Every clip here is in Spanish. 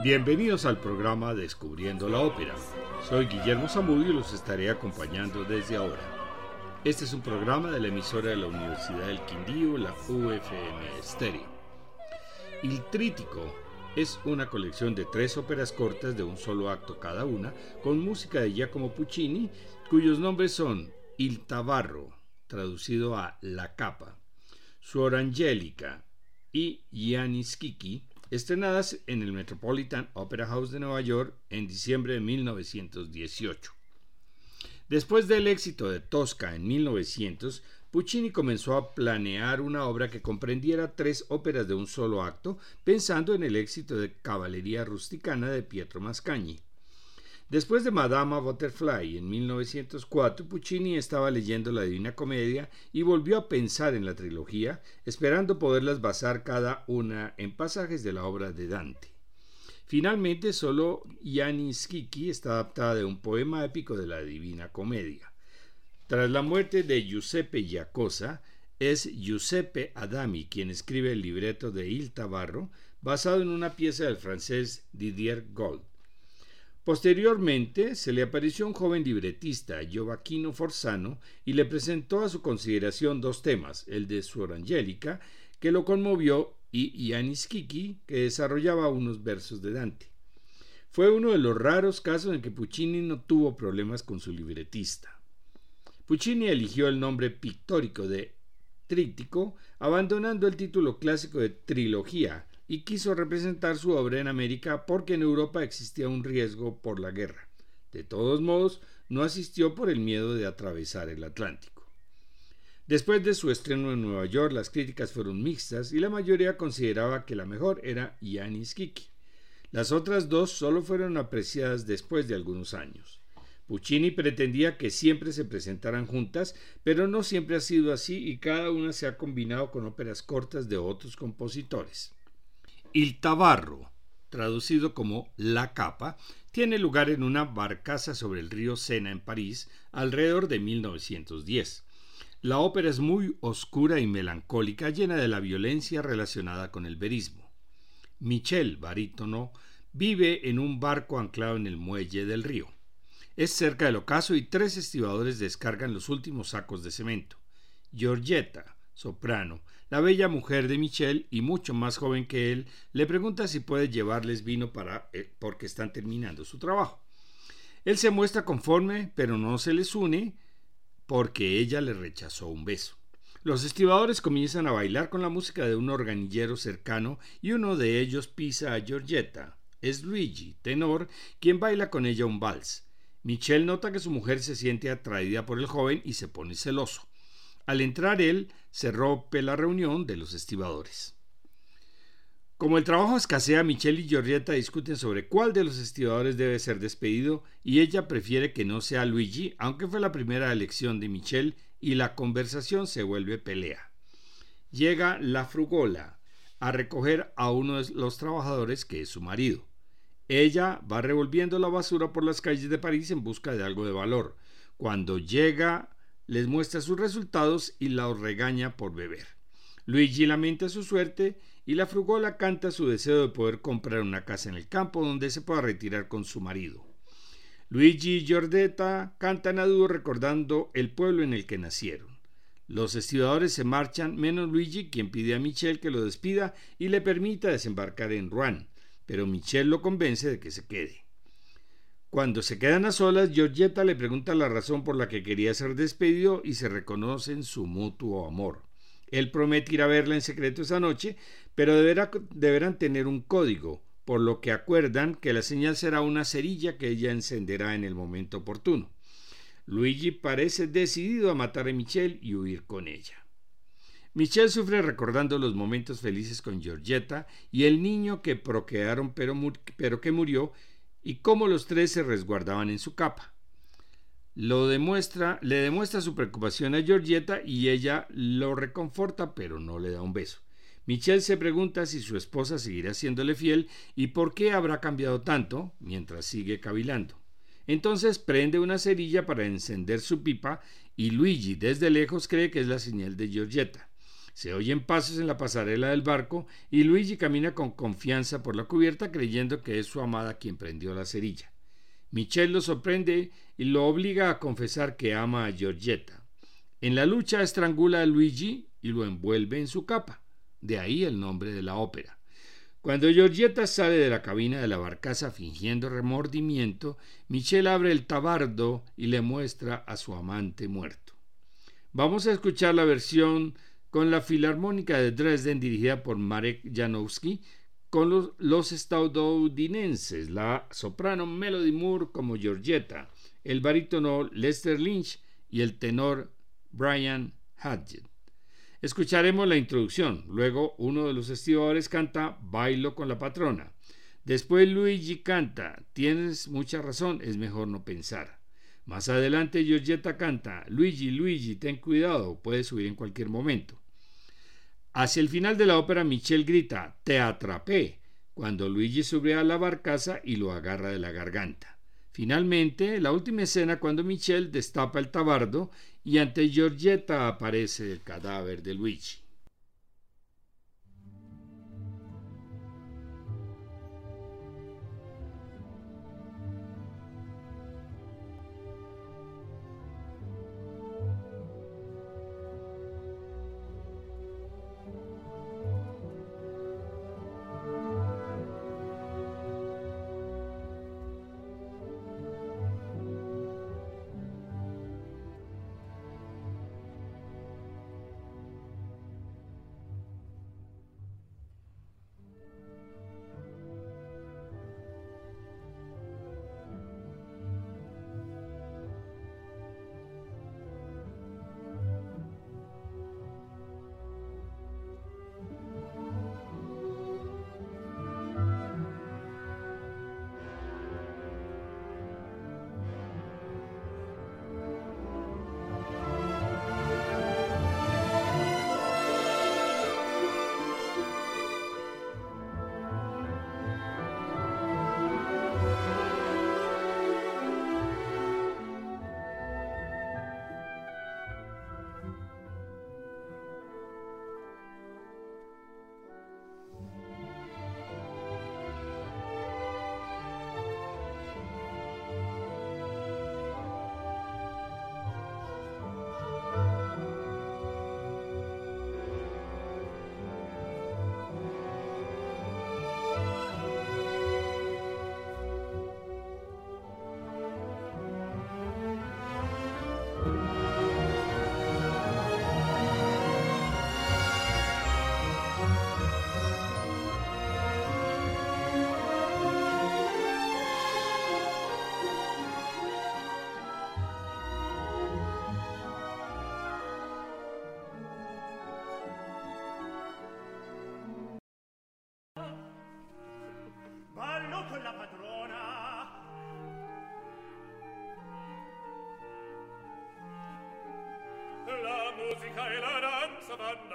Bienvenidos al programa Descubriendo la Ópera. Soy Guillermo Zamudio y los estaré acompañando desde ahora. Este es un programa de la emisora de la Universidad del Quindío, la UFM Stereo. Il Trítico es una colección de tres óperas cortas de un solo acto cada una, con música de Giacomo Puccini, cuyos nombres son Il Tabarro, traducido a La Capa, Suor Angélica y Giannis Kiki, estrenadas en el Metropolitan Opera House de Nueva York en diciembre de 1918. Después del éxito de Tosca en 1900, Puccini comenzó a planear una obra que comprendiera tres óperas de un solo acto, pensando en el éxito de Caballería Rusticana de Pietro Mascagni. Después de Madama Butterfly en 1904, Puccini estaba leyendo la Divina Comedia y volvió a pensar en la trilogía, esperando poderlas basar cada una en pasajes de la obra de Dante. Finalmente, solo Yanis Kiki está adaptada de un poema épico de la Divina Comedia. Tras la muerte de Giuseppe Giacosa, es Giuseppe Adami quien escribe el libreto de Il Tabarro, basado en una pieza del francés Didier Gold. Posteriormente se le apareció un joven libretista, Gioacchino Forzano, y le presentó a su consideración dos temas, el de Suor Angélica, que lo conmovió, y Ianis Kiki, que desarrollaba unos versos de Dante. Fue uno de los raros casos en que Puccini no tuvo problemas con su libretista. Puccini eligió el nombre pictórico de tríptico, abandonando el título clásico de trilogía, y quiso representar su obra en América porque en Europa existía un riesgo por la guerra. De todos modos, no asistió por el miedo de atravesar el Atlántico. Después de su estreno en Nueva York, las críticas fueron mixtas y la mayoría consideraba que la mejor era Yanis Kiki. Las otras dos solo fueron apreciadas después de algunos años. Puccini pretendía que siempre se presentaran juntas, pero no siempre ha sido así y cada una se ha combinado con óperas cortas de otros compositores. Il Tabarro, traducido como La Capa, tiene lugar en una barcaza sobre el río Sena en París alrededor de 1910. La ópera es muy oscura y melancólica, llena de la violencia relacionada con el verismo. Michel, barítono, vive en un barco anclado en el muelle del río. Es cerca del ocaso y tres estibadores descargan los últimos sacos de cemento. Giorgetta, soprano, la bella mujer de Michel y mucho más joven que él, le pregunta si puede llevarles vino para eh, porque están terminando su trabajo. Él se muestra conforme, pero no se les une porque ella le rechazó un beso. Los estibadores comienzan a bailar con la música de un organillero cercano y uno de ellos pisa a Giorgetta. Es Luigi, tenor, quien baila con ella un vals. Michel nota que su mujer se siente atraída por el joven y se pone celoso. Al entrar él, se rompe la reunión de los estibadores. Como el trabajo escasea, Michelle y Giorgietta discuten sobre cuál de los estibadores debe ser despedido y ella prefiere que no sea Luigi, aunque fue la primera elección de Michelle y la conversación se vuelve pelea. Llega la frugola a recoger a uno de los trabajadores que es su marido. Ella va revolviendo la basura por las calles de París en busca de algo de valor. Cuando llega les muestra sus resultados y la regaña por beber. Luigi lamenta su suerte y la frugola canta su deseo de poder comprar una casa en el campo donde se pueda retirar con su marido. Luigi y Giordetta cantan a dúo recordando el pueblo en el que nacieron. Los estibadores se marchan, menos Luigi, quien pide a Michel que lo despida y le permita desembarcar en Rouen, pero Michel lo convence de que se quede. Cuando se quedan a solas, Georgetta le pregunta la razón por la que quería ser despedido y se reconocen su mutuo amor. Él promete ir a verla en secreto esa noche, pero deberán tener un código, por lo que acuerdan que la señal será una cerilla que ella encenderá en el momento oportuno. Luigi parece decidido a matar a Michelle y huir con ella. Michelle sufre recordando los momentos felices con Georgetta y el niño que procrearon pero, pero que murió y cómo los tres se resguardaban en su capa. Lo demuestra, le demuestra su preocupación a Georgieta y ella lo reconforta, pero no le da un beso. Michelle se pregunta si su esposa seguirá siéndole fiel y por qué habrá cambiado tanto mientras sigue cavilando. Entonces prende una cerilla para encender su pipa y Luigi desde lejos cree que es la señal de Georgieta. Se oyen pasos en la pasarela del barco y Luigi camina con confianza por la cubierta creyendo que es su amada quien prendió la cerilla. Michelle lo sorprende y lo obliga a confesar que ama a Giorgetta. En la lucha estrangula a Luigi y lo envuelve en su capa. De ahí el nombre de la ópera. Cuando Giorgetta sale de la cabina de la barcaza fingiendo remordimiento, Michelle abre el tabardo y le muestra a su amante muerto. Vamos a escuchar la versión con la Filarmónica de Dresden dirigida por Marek Janowski, con los, estadounidenses, la soprano Melody Moore como Georgetta, el barítono Lester Lynch y el tenor Brian Hadget. Escucharemos la introducción, luego uno de los estibadores canta Bailo con la patrona. Después Luigi canta Tienes mucha razón, es mejor no pensar. Más adelante Giorgetta canta Luigi, Luigi, ten cuidado, puede subir en cualquier momento. Hacia el final de la ópera Michel grita Te atrapé, cuando Luigi sube a la barcaza y lo agarra de la garganta. Finalmente, la última escena cuando Michel destapa el tabardo y ante Giorgetta aparece el cadáver de Luigi. Musica e la danza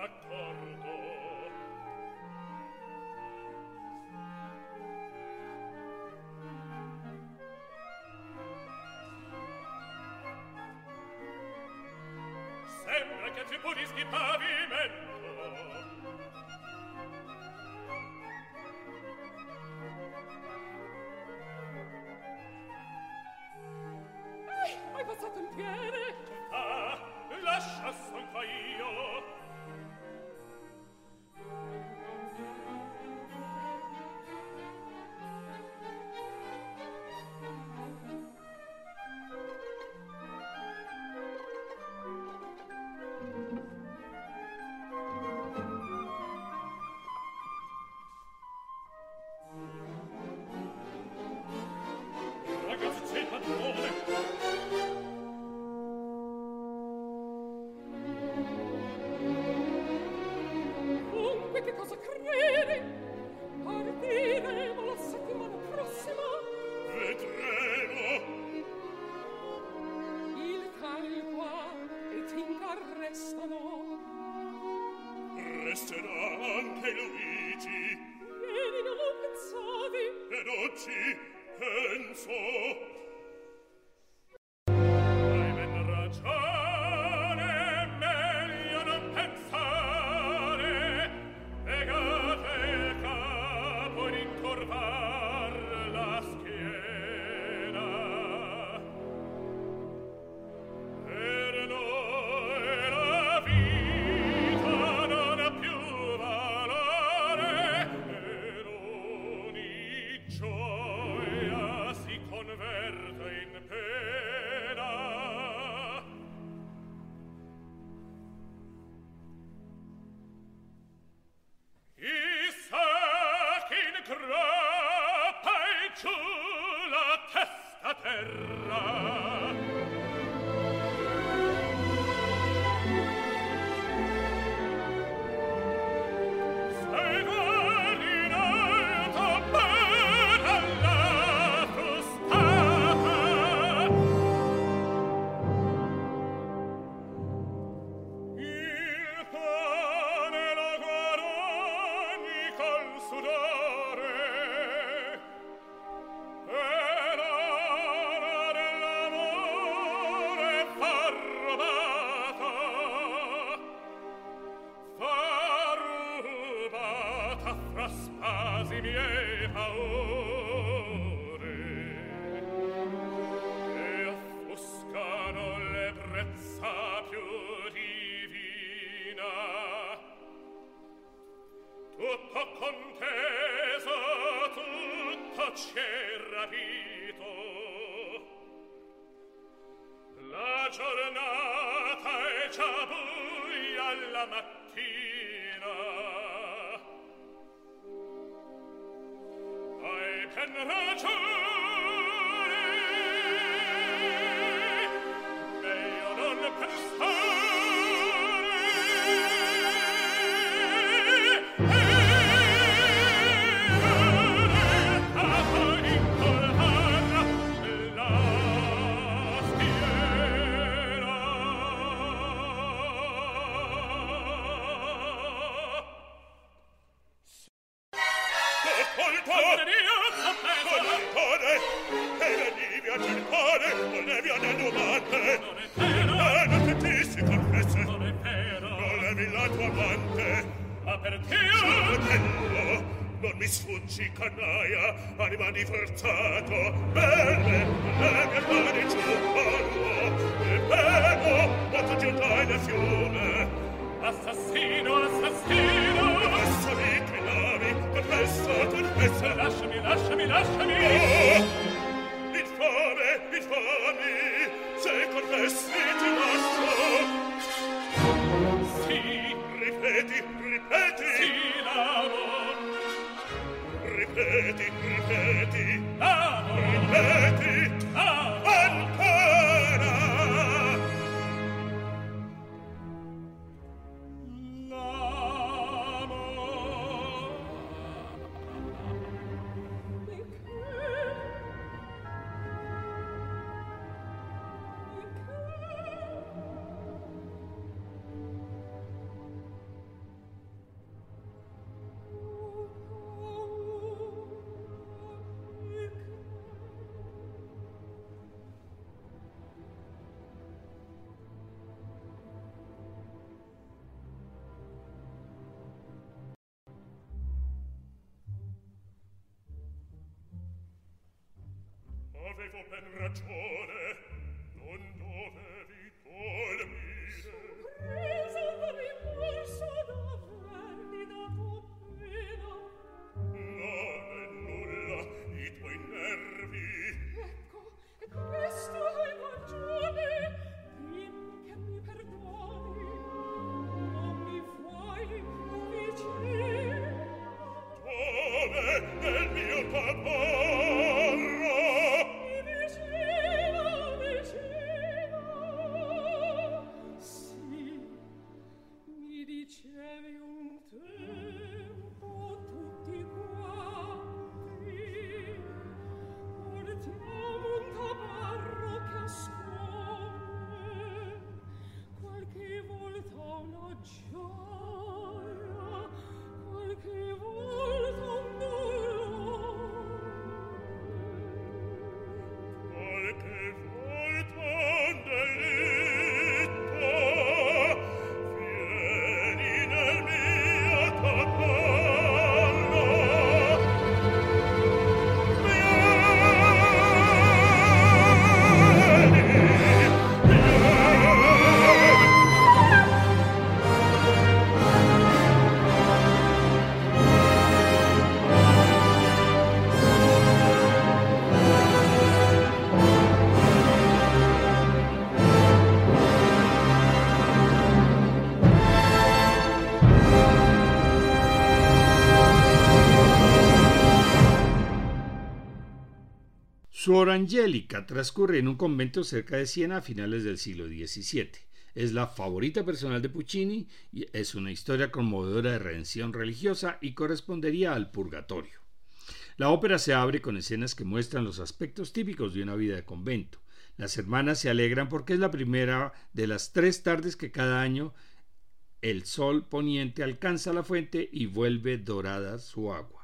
terra. a cercare volevi a denomate non è vero che eh, ti si confesse. Non è vero. Perché io fratello non mi sfuggi cannaia forzato. Bene le mie ben ragione Suor Angélica transcurre en un convento cerca de Siena a finales del siglo XVII. Es la favorita personal de Puccini y es una historia conmovedora de redención religiosa y correspondería al purgatorio. La ópera se abre con escenas que muestran los aspectos típicos de una vida de convento. Las hermanas se alegran porque es la primera de las tres tardes que cada año el sol poniente alcanza la fuente y vuelve dorada su agua.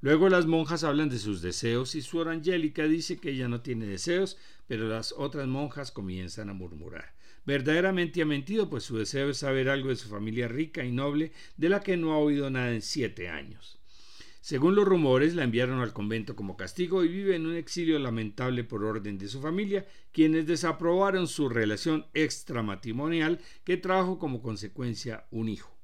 Luego las monjas hablan de sus deseos y Suor Angélica dice que ella no tiene deseos, pero las otras monjas comienzan a murmurar. Verdaderamente ha mentido, pues su deseo es saber algo de su familia rica y noble, de la que no ha oído nada en siete años. Según los rumores, la enviaron al convento como castigo y vive en un exilio lamentable por orden de su familia, quienes desaprobaron su relación extramatrimonial que trajo como consecuencia un hijo.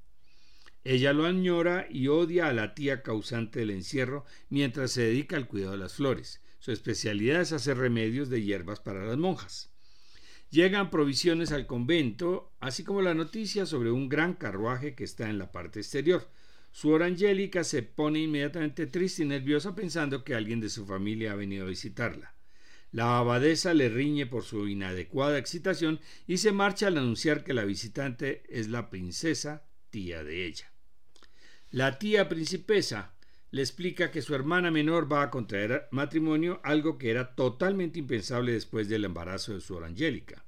Ella lo añora y odia a la tía causante del encierro mientras se dedica al cuidado de las flores. Su especialidad es hacer remedios de hierbas para las monjas. Llegan provisiones al convento, así como la noticia sobre un gran carruaje que está en la parte exterior. Su Angélica se pone inmediatamente triste y nerviosa pensando que alguien de su familia ha venido a visitarla. La abadesa le riñe por su inadecuada excitación y se marcha al anunciar que la visitante es la princesa, tía de ella. La tía principesa le explica que su hermana menor va a contraer matrimonio, algo que era totalmente impensable después del embarazo de su Angélica.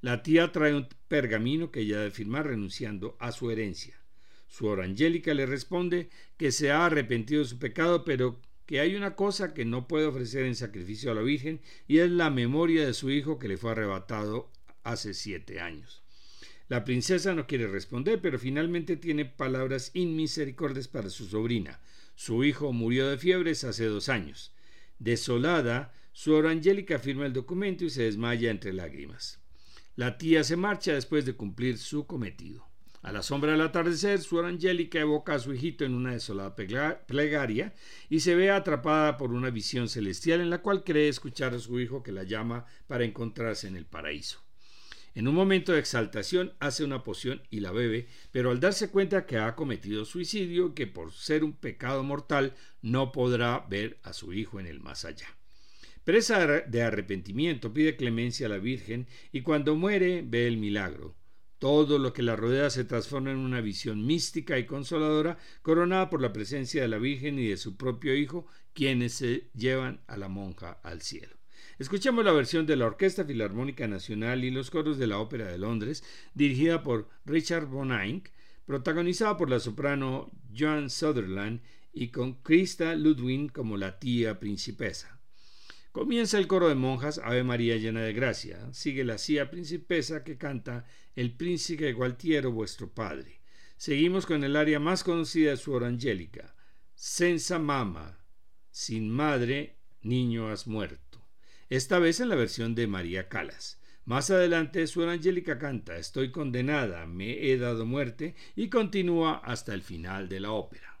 La tía trae un pergamino que ella debe firmar renunciando a su herencia. Su Angélica le responde que se ha arrepentido de su pecado, pero que hay una cosa que no puede ofrecer en sacrificio a la Virgen y es la memoria de su hijo que le fue arrebatado hace siete años. La princesa no quiere responder, pero finalmente tiene palabras inmisericordias para su sobrina. Su hijo murió de fiebres hace dos años. Desolada, su Angélica firma el documento y se desmaya entre lágrimas. La tía se marcha después de cumplir su cometido. A la sombra del atardecer, su Angélica evoca a su hijito en una desolada plegaria y se ve atrapada por una visión celestial en la cual cree escuchar a su hijo que la llama para encontrarse en el paraíso. En un momento de exaltación hace una poción y la bebe, pero al darse cuenta que ha cometido suicidio que por ser un pecado mortal no podrá ver a su hijo en el más allá. Presa de arrepentimiento pide clemencia a la Virgen y cuando muere ve el milagro. Todo lo que la rodea se transforma en una visión mística y consoladora, coronada por la presencia de la Virgen y de su propio Hijo, quienes se llevan a la monja al cielo. Escuchemos la versión de la Orquesta Filarmónica Nacional y los coros de la Ópera de Londres, dirigida por Richard Eyck, protagonizada por la soprano Joan Sutherland y con Krista Ludwig como la tía principesa. Comienza el coro de monjas Ave María llena de gracia. Sigue la tía principesa que canta El príncipe Gualtiero vuestro padre. Seguimos con el aria más conocida de su hora angélica, Senza mama, sin madre, niño has muerto esta vez en la versión de María Calas. Más adelante, su Angélica canta Estoy condenada, me he dado muerte y continúa hasta el final de la ópera.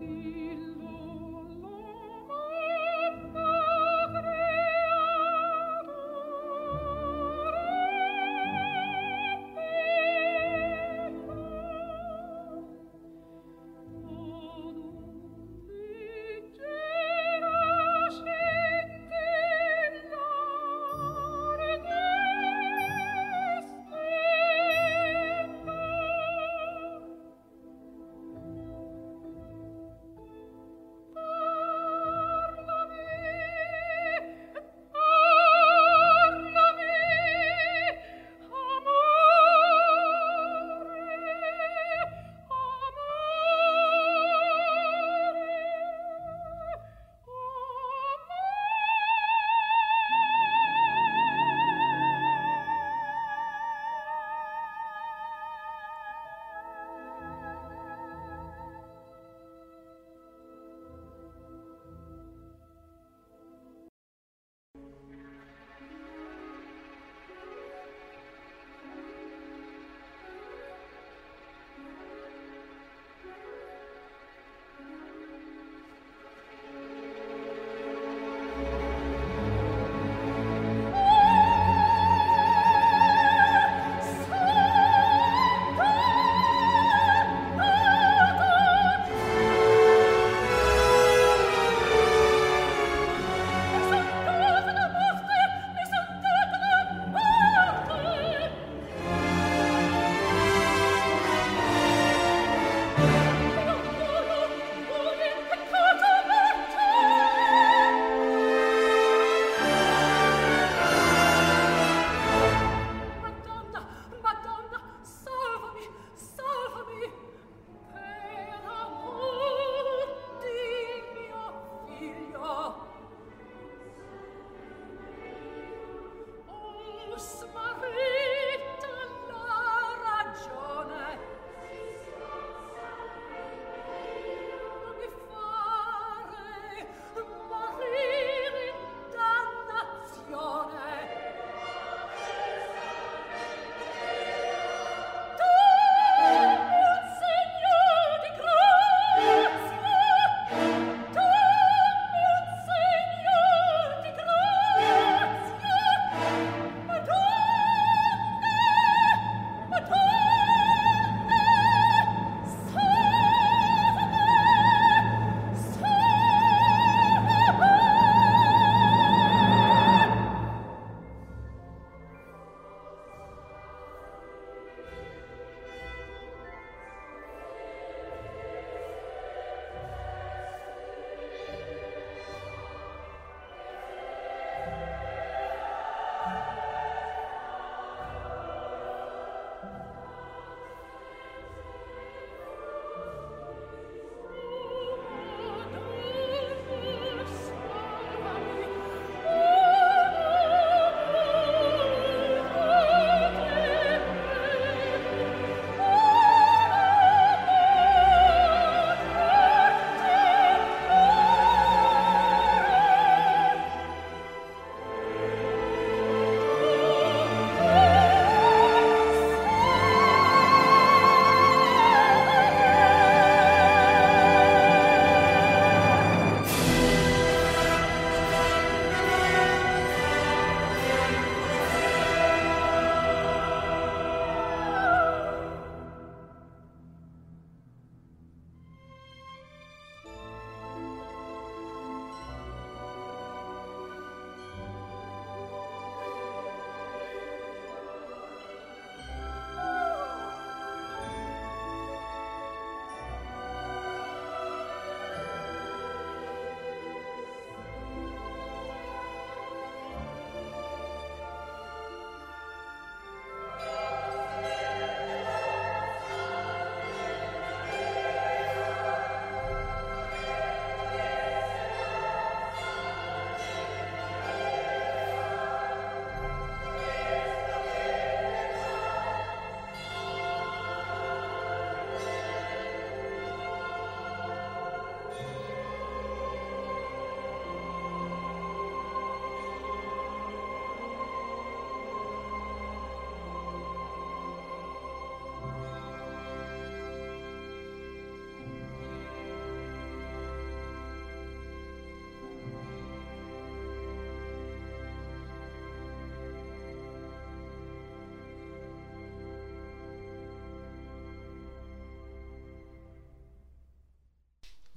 You.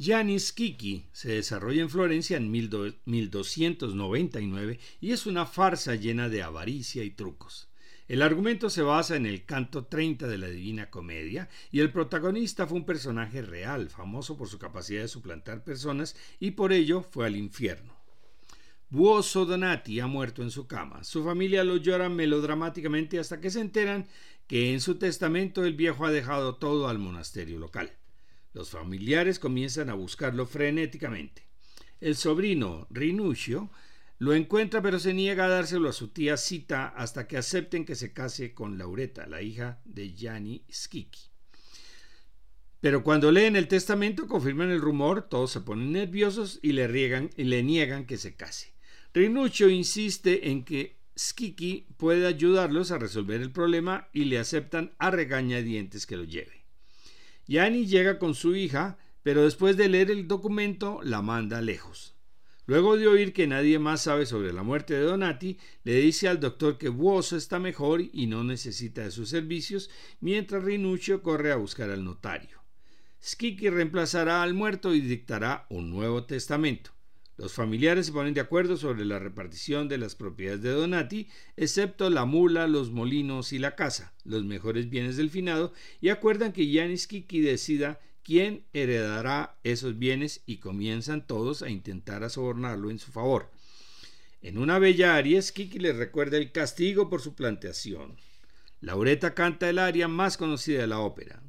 Janis Kiki se desarrolla en Florencia en 1299 y es una farsa llena de avaricia y trucos. El argumento se basa en el canto 30 de la Divina Comedia y el protagonista fue un personaje real, famoso por su capacidad de suplantar personas y por ello fue al infierno. Buoso Donati ha muerto en su cama. Su familia lo llora melodramáticamente hasta que se enteran que en su testamento el viejo ha dejado todo al monasterio local. Los familiares comienzan a buscarlo frenéticamente. El sobrino, Rinuccio, lo encuentra pero se niega a dárselo a su tía Cita hasta que acepten que se case con Laureta, la hija de Gianni Schicchi. Pero cuando leen el testamento, confirman el rumor, todos se ponen nerviosos y le, riegan, y le niegan que se case. Rinuccio insiste en que Schicchi puede ayudarlos a resolver el problema y le aceptan a regañadientes que lo lleve. Gianni llega con su hija, pero después de leer el documento la manda lejos. Luego de oír que nadie más sabe sobre la muerte de Donati, le dice al doctor que Buoso está mejor y no necesita de sus servicios, mientras Rinuccio corre a buscar al notario. Schicchi reemplazará al muerto y dictará un nuevo testamento. Los familiares se ponen de acuerdo sobre la repartición de las propiedades de Donati, excepto la mula, los molinos y la casa, los mejores bienes del finado, y acuerdan que Yanis Kiki decida quién heredará esos bienes y comienzan todos a intentar sobornarlo en su favor. En una bella aria, Kiki les recuerda el castigo por su planteación. Laureta canta el aria más conocida de la ópera.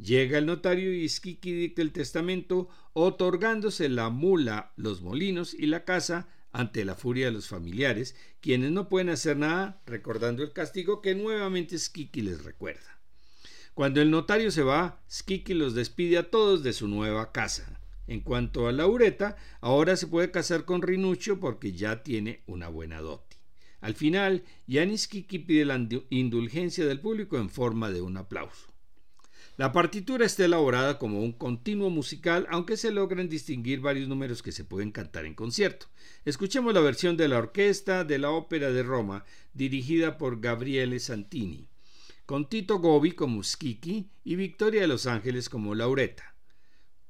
Llega el notario y Skiki dicta el testamento, otorgándose la mula, los molinos y la casa ante la furia de los familiares, quienes no pueden hacer nada, recordando el castigo que nuevamente Skiki les recuerda. Cuando el notario se va, Skiki los despide a todos de su nueva casa. En cuanto a Laureta, ahora se puede casar con Rinuccio porque ya tiene una buena dote. Al final, Yanis Kiki pide la indulgencia del público en forma de un aplauso. La partitura está elaborada como un continuo musical, aunque se logran distinguir varios números que se pueden cantar en concierto. Escuchemos la versión de la orquesta de la Ópera de Roma, dirigida por Gabriele Santini con Tito Gobi como Skiki y Victoria de los Ángeles como Laureta.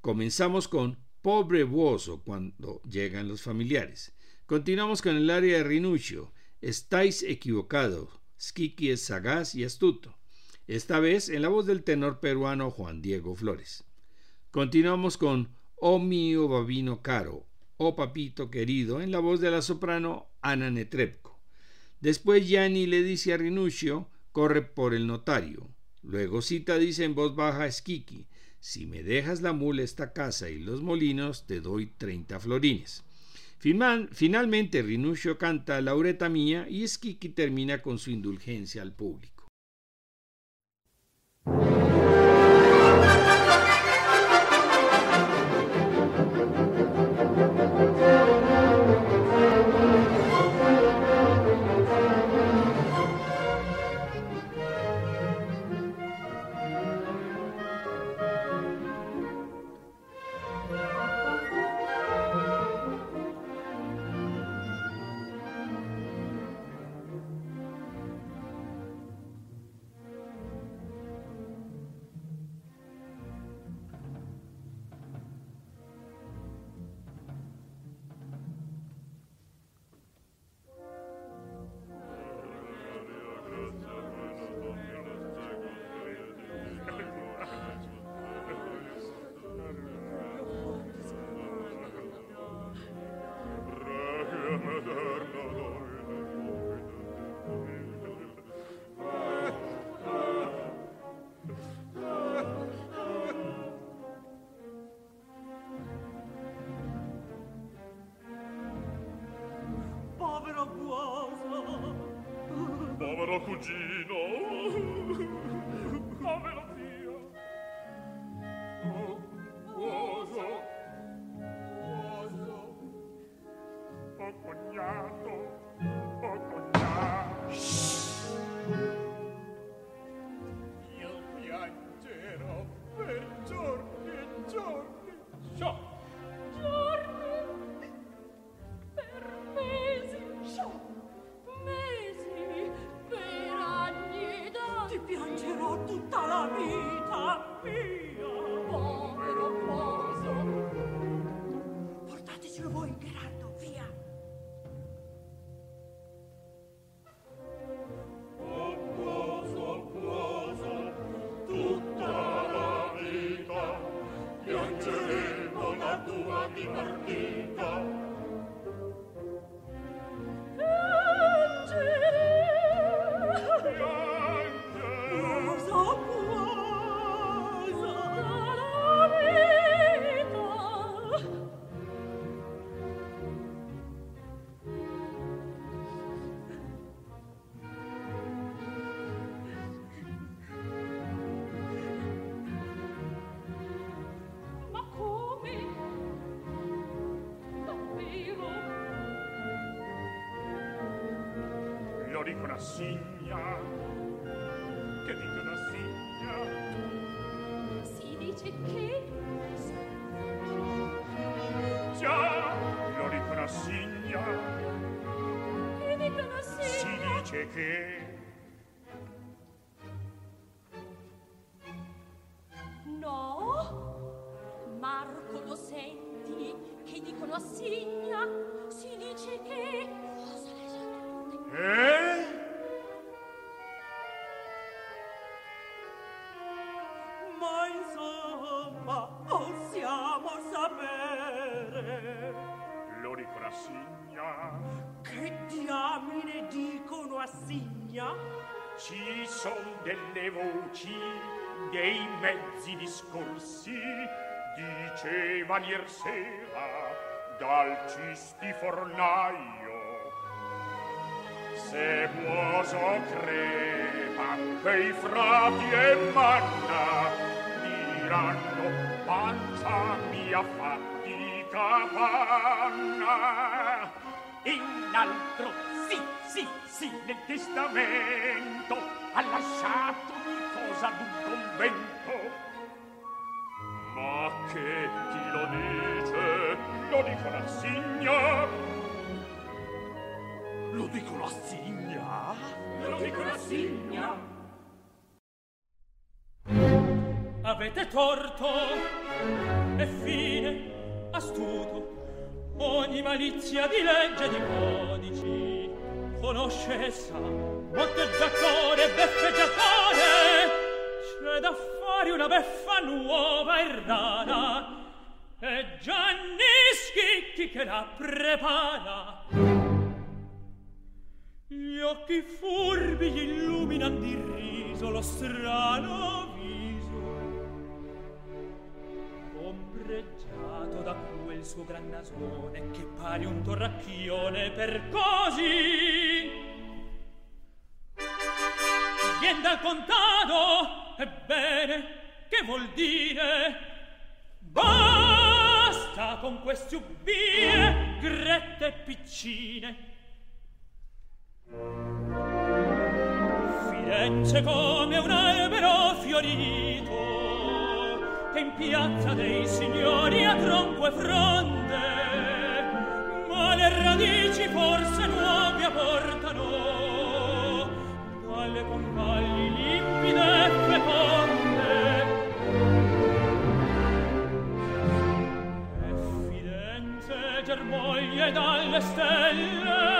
Comenzamos con Pobre Buoso cuando llegan los familiares. Continuamos con el área de Rinuccio. Estáis equivocados. Skiki es sagaz y astuto. Esta vez en la voz del tenor peruano Juan Diego Flores. Continuamos con Oh mío babino caro, oh papito querido, en la voz de la soprano Ana Netrebko. Después Gianni le dice a Rinuccio corre por el notario. Luego Cita dice en voz baja a Esquiqui, si me dejas la mula esta casa y los molinos, te doy treinta florines. finalmente Rinuccio canta Laureta mía y Esquiqui termina con su indulgencia al público. Thank you caro cugino te. Giovani sera dal cisti fornaio. Se muoso crepa quei frati e manna diranno pancia mia fatica panna. In altro sì sì sì nel testamento ha lasciato cosa d'un convento che chi lo dice lo dico la signa. Lo dico la signa? Lo dico la signa. Avete torto e fine astuto. Ogni malizia di legge di codici conosce e sa. Botteggiatore beffeggiatore c'è da fare una beffa nuova e rara e Gianni Schicchi che la prepara. Gli occhi furbi gli illuminan di riso lo strano viso ombreggiato da quel suo gran nasone che pare un torracchione per così. Vien dal contado ebbene che vuol dire? Basta con queste ubbie, grette piccine. Firenze come un albero fiorito, che in piazza dei signori ha tronco e fronde, ma le radici forse nuove apportano, dalle convagli limpide e feconde, dalle stelle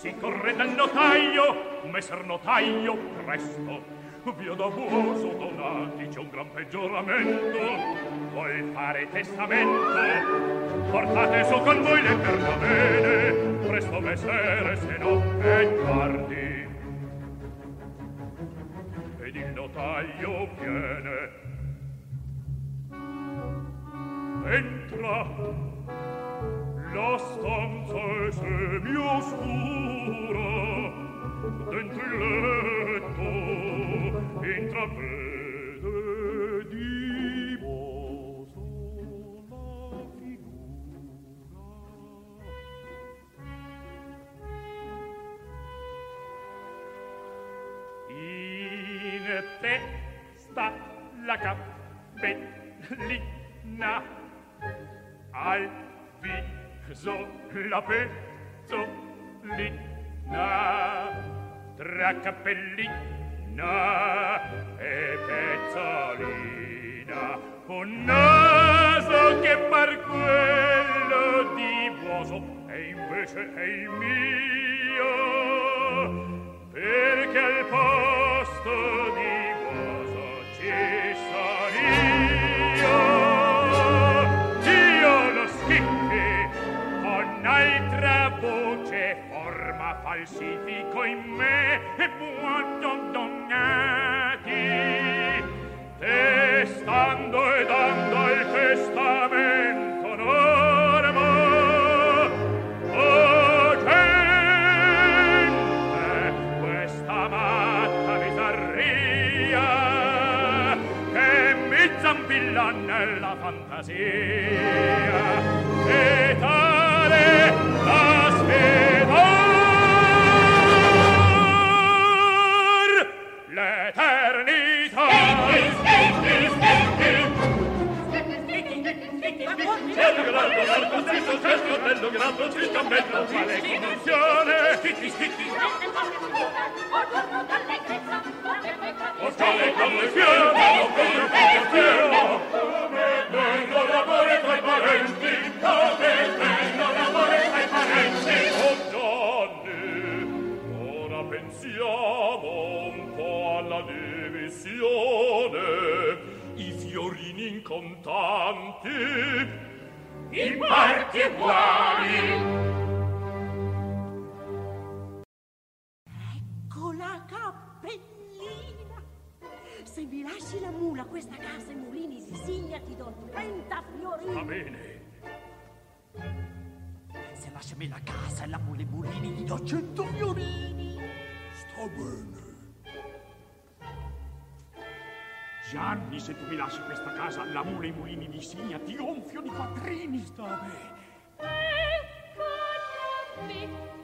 Si corre dal notaio, messer notaio, presto. Via da buoso donati c'è un gran peggioramento. Vuoi fare testamento? Portate su con voi le pergamene. Presto messere, se no è tardi. Ed il notaio viene. pezzollina, tra cappellina e pezzolina, un naso che par quello di buoso e invece è il mio, perché al po' falsifico in me e buon don donare Bello, bello, bello, grado, città, bello, quale condizione! Titti, titti! Portale con le fiore, bello, bello! Come bello l'amore tra i parenti! Come bello l'amore tra i parenti! Oh, ora pensiamo un po' alla divisione! I fiorini in contanti! In parti uguali. Ecco la cappellina. Se mi lasci la mula, questa casa e mulini si signa, ti do 30 fiorini. Va bene, Se lasciami la casa e la mule mulini gli do cento fiorini. Sta bene. Gianni, se tu mi lasci questa casa, la mula e i mulini di Signa ti gonfio di quattrini. Sta bene. Ecco, Gianni.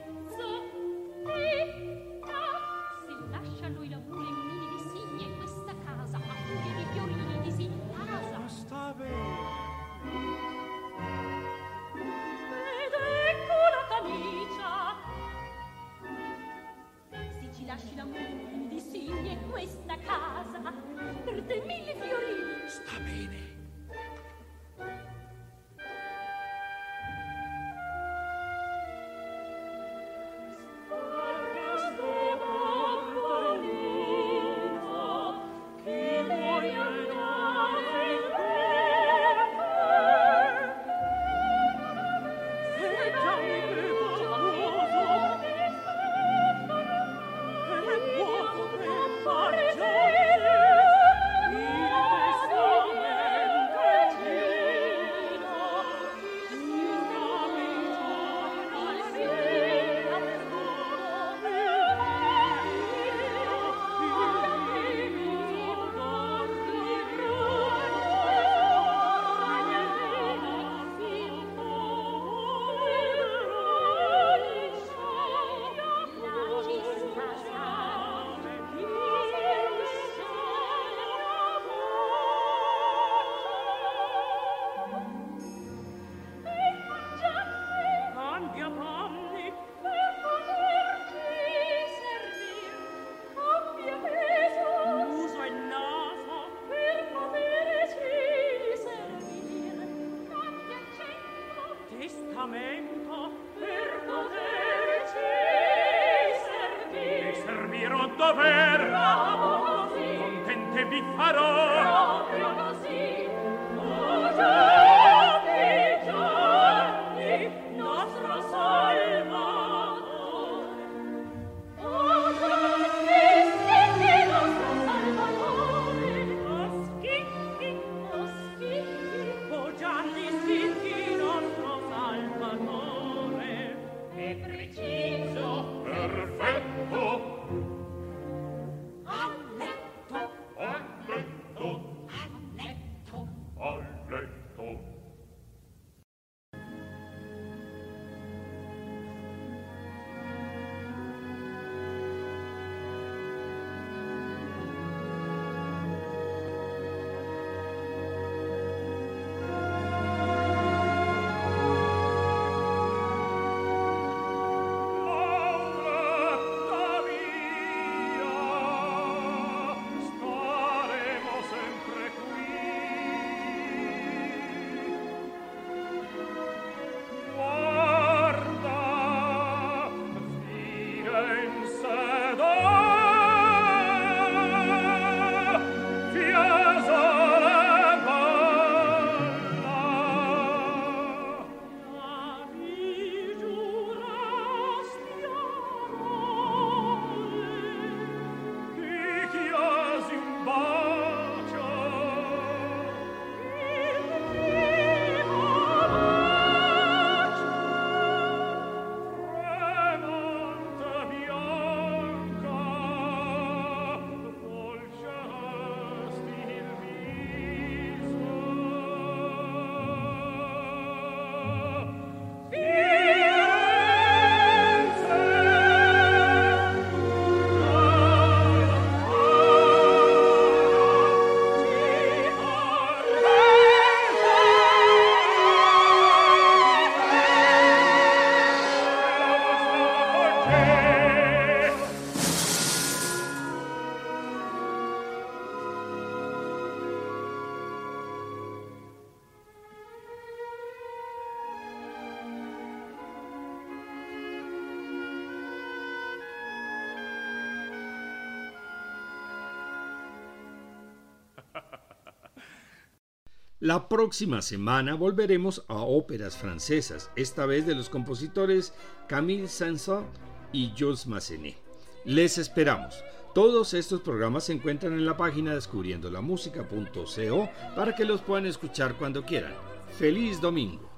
La próxima semana volveremos a óperas francesas, esta vez de los compositores Camille Saint-Saëns y Jules Massenet. Les esperamos. Todos estos programas se encuentran en la página descubriendolamusica.co para que los puedan escuchar cuando quieran. ¡Feliz domingo!